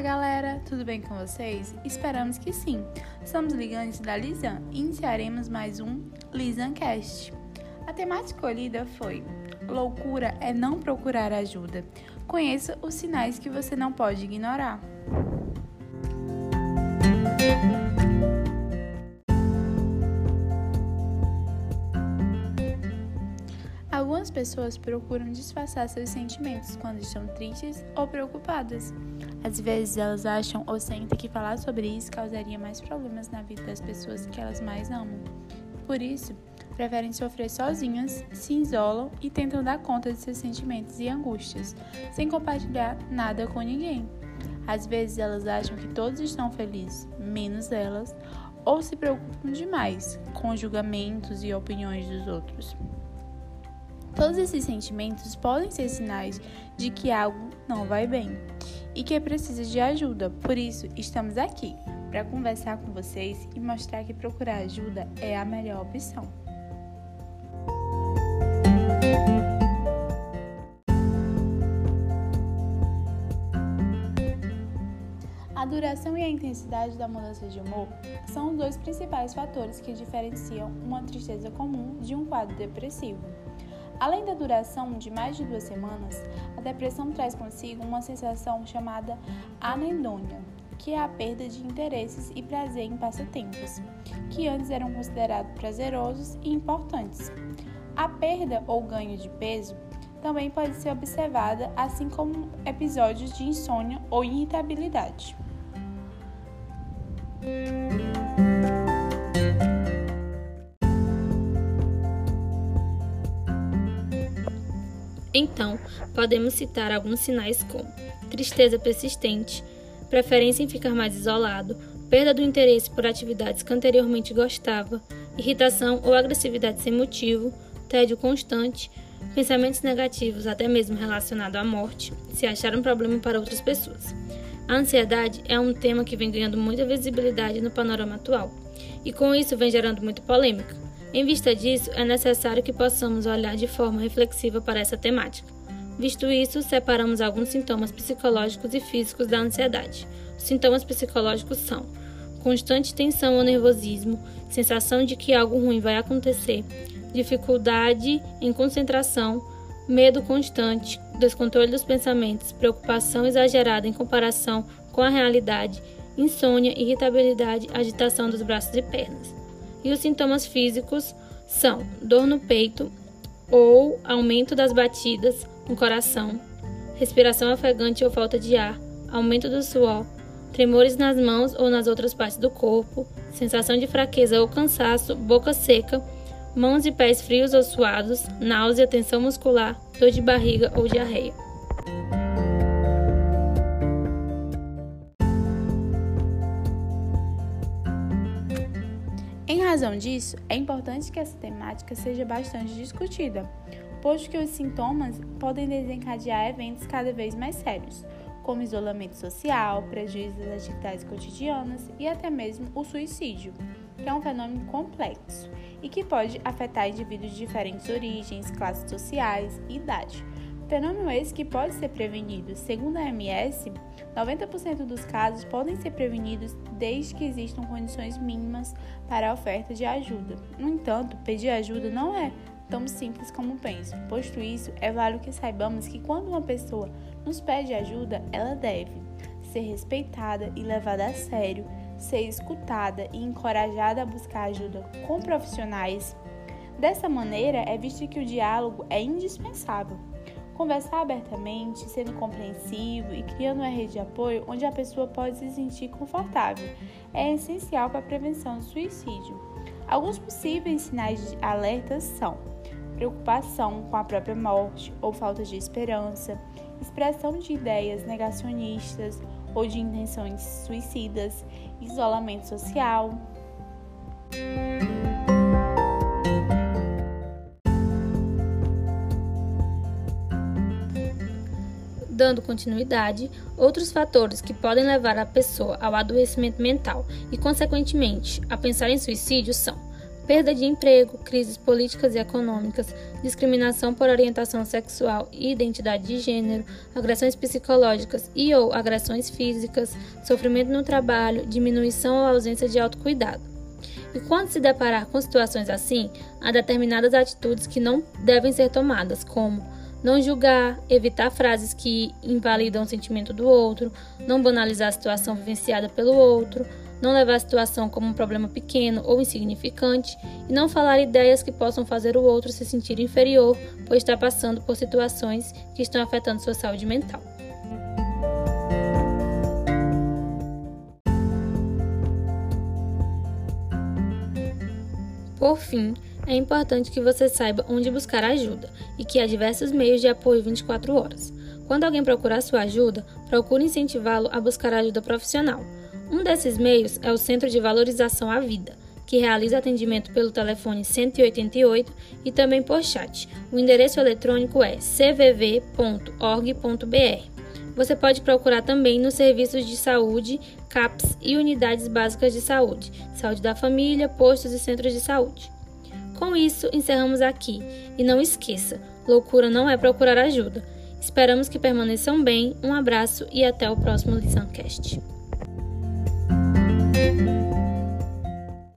Olá, galera! Tudo bem com vocês? Esperamos que sim. Somos ligantes da Lisan e iniciaremos mais um Lisancast. A temática escolhida foi Loucura é não procurar ajuda. Conheça os sinais que você não pode ignorar. Algumas pessoas procuram disfarçar seus sentimentos quando estão tristes ou preocupadas. Às vezes elas acham ou sentem que falar sobre isso causaria mais problemas na vida das pessoas que elas mais amam. Por isso, preferem sofrer sozinhas, se isolam e tentam dar conta de seus sentimentos e angústias, sem compartilhar nada com ninguém. Às vezes elas acham que todos estão felizes, menos elas, ou se preocupam demais com julgamentos e opiniões dos outros. Todos esses sentimentos podem ser sinais de que algo não vai bem e que precisa de ajuda. Por isso, estamos aqui para conversar com vocês e mostrar que procurar ajuda é a melhor opção. A duração e a intensidade da mudança de humor são os dois principais fatores que diferenciam uma tristeza comum de um quadro depressivo. Além da duração de mais de duas semanas, a depressão traz consigo uma sensação chamada anendônia, que é a perda de interesses e prazer em passatempos, que antes eram considerados prazerosos e importantes. A perda ou ganho de peso também pode ser observada, assim como episódios de insônia ou irritabilidade. Então, podemos citar alguns sinais como tristeza persistente, preferência em ficar mais isolado, perda do interesse por atividades que anteriormente gostava, irritação ou agressividade sem motivo, tédio constante, pensamentos negativos, até mesmo relacionados à morte, se achar um problema para outras pessoas. A ansiedade é um tema que vem ganhando muita visibilidade no panorama atual, e com isso vem gerando muita polêmica. Em vista disso, é necessário que possamos olhar de forma reflexiva para essa temática. Visto isso, separamos alguns sintomas psicológicos e físicos da ansiedade. Os sintomas psicológicos são constante tensão ou nervosismo, sensação de que algo ruim vai acontecer, dificuldade em concentração, medo constante, descontrole dos pensamentos, preocupação exagerada em comparação com a realidade, insônia, irritabilidade, agitação dos braços e pernas. E os sintomas físicos são dor no peito ou aumento das batidas no coração, respiração ofegante ou falta de ar, aumento do suor, tremores nas mãos ou nas outras partes do corpo, sensação de fraqueza ou cansaço, boca seca, mãos e pés frios ou suados, náusea, tensão muscular, dor de barriga ou diarreia. Em razão disso, é importante que essa temática seja bastante discutida, posto que os sintomas podem desencadear eventos cada vez mais sérios, como isolamento social, prejuízo das atividades cotidianas e até mesmo o suicídio, que é um fenômeno complexo e que pode afetar indivíduos de diferentes origens, classes sociais e idade. Fenômeno esse que pode ser prevenido. Segundo a MS, 90% dos casos podem ser prevenidos desde que existam condições mínimas para a oferta de ajuda. No entanto, pedir ajuda não é tão simples como penso. Posto isso, é válido que saibamos que quando uma pessoa nos pede ajuda, ela deve ser respeitada e levada a sério, ser escutada e encorajada a buscar ajuda com profissionais. Dessa maneira, é visto que o diálogo é indispensável. Conversar abertamente, sendo compreensivo e criando uma rede de apoio onde a pessoa pode se sentir confortável é essencial para a prevenção do suicídio. Alguns possíveis sinais de alerta são preocupação com a própria morte ou falta de esperança, expressão de ideias negacionistas ou de intenções suicidas, isolamento social. Dando continuidade, outros fatores que podem levar a pessoa ao adoecimento mental e, consequentemente, a pensar em suicídio são perda de emprego, crises políticas e econômicas, discriminação por orientação sexual e identidade de gênero, agressões psicológicas e ou agressões físicas, sofrimento no trabalho, diminuição ou ausência de autocuidado. E quando se deparar com situações assim, há determinadas atitudes que não devem ser tomadas, como não julgar, evitar frases que invalidam o sentimento do outro, não banalizar a situação vivenciada pelo outro, não levar a situação como um problema pequeno ou insignificante e não falar ideias que possam fazer o outro se sentir inferior por estar passando por situações que estão afetando sua saúde mental. Por fim, é importante que você saiba onde buscar ajuda e que há diversos meios de apoio 24 horas. Quando alguém procurar sua ajuda, procure incentivá-lo a buscar ajuda profissional. Um desses meios é o Centro de Valorização à Vida, que realiza atendimento pelo telefone 188 e também por chat. O endereço eletrônico é cvv.org.br. Você pode procurar também nos serviços de saúde, CAPS e unidades básicas de saúde, saúde da família, postos e centros de saúde. Com isso, encerramos aqui. E não esqueça: loucura não é procurar ajuda. Esperamos que permaneçam bem. Um abraço e até o próximo LiçãoCast.